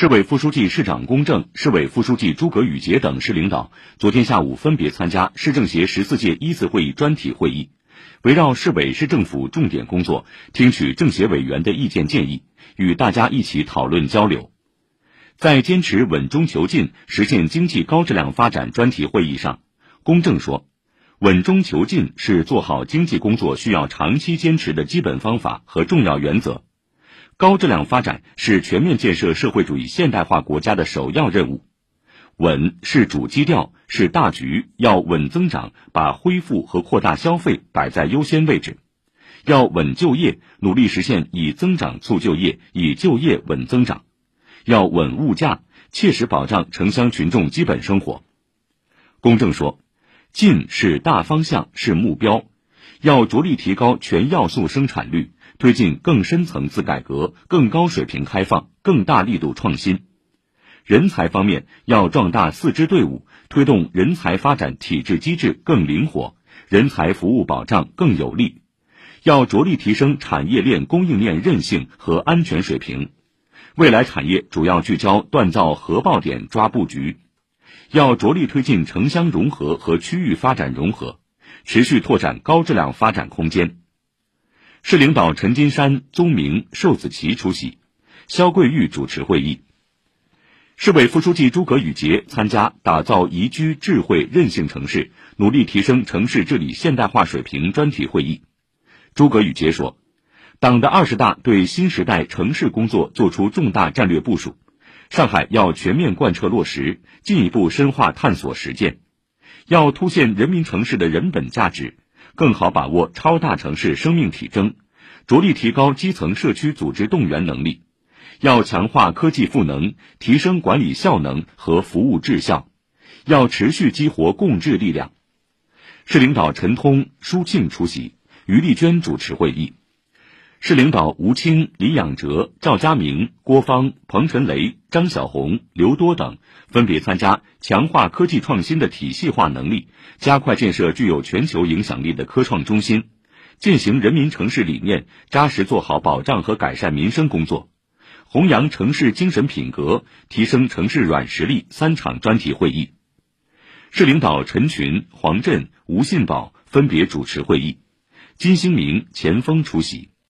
市委副书记、市长龚正、市委副书记诸葛宇杰等市领导昨天下午分别参加市政协十四届一次会议专题会议，围绕市委市政府重点工作，听取政协委员的意见建议，与大家一起讨论交流。在坚持稳中求进、实现经济高质量发展专题会议上，龚正说：“稳中求进是做好经济工作需要长期坚持的基本方法和重要原则。”高质量发展是全面建设社会主义现代化国家的首要任务，稳是主基调，是大局，要稳增长，把恢复和扩大消费摆在优先位置；要稳就业，努力实现以增长促就业，以就业稳增长；要稳物价，切实保障城乡群众基本生活。公正说，进是大方向，是目标，要着力提高全要素生产率。推进更深层次改革、更高水平开放、更大力度创新。人才方面要壮大四支队伍，推动人才发展体制机制更灵活，人才服务保障更有力。要着力提升产业链供应链韧性和安全水平。未来产业主要聚焦锻造核爆点抓布局。要着力推进城乡融合和区域发展融合，持续拓展高质量发展空间。市领导陈金山、宗明、寿子琪出席，肖桂玉主持会议。市委副书记诸葛宇杰参加打造宜居智慧韧性城市，努力提升城市治理现代化水平专题会议。诸葛宇杰说，党的二十大对新时代城市工作作出重大战略部署，上海要全面贯彻落实，进一步深化探索实践，要凸显人民城市的人本价值。更好把握超大城市生命体征，着力提高基层社区组织动员能力，要强化科技赋能，提升管理效能和服务质效，要持续激活共治力量。市领导陈通、舒庆出席，于丽娟主持会议。市领导吴清、李养哲、赵家明、郭芳、彭晨雷、张小红、刘多等分别参加强化科技创新的体系化能力，加快建设具有全球影响力的科创中心，践行人民城市理念，扎实做好保障和改善民生工作，弘扬城市精神品格，提升城市软实力。三场专题会议，市领导陈群、黄振、吴信宝分别主持会议，金兴明、钱锋出席。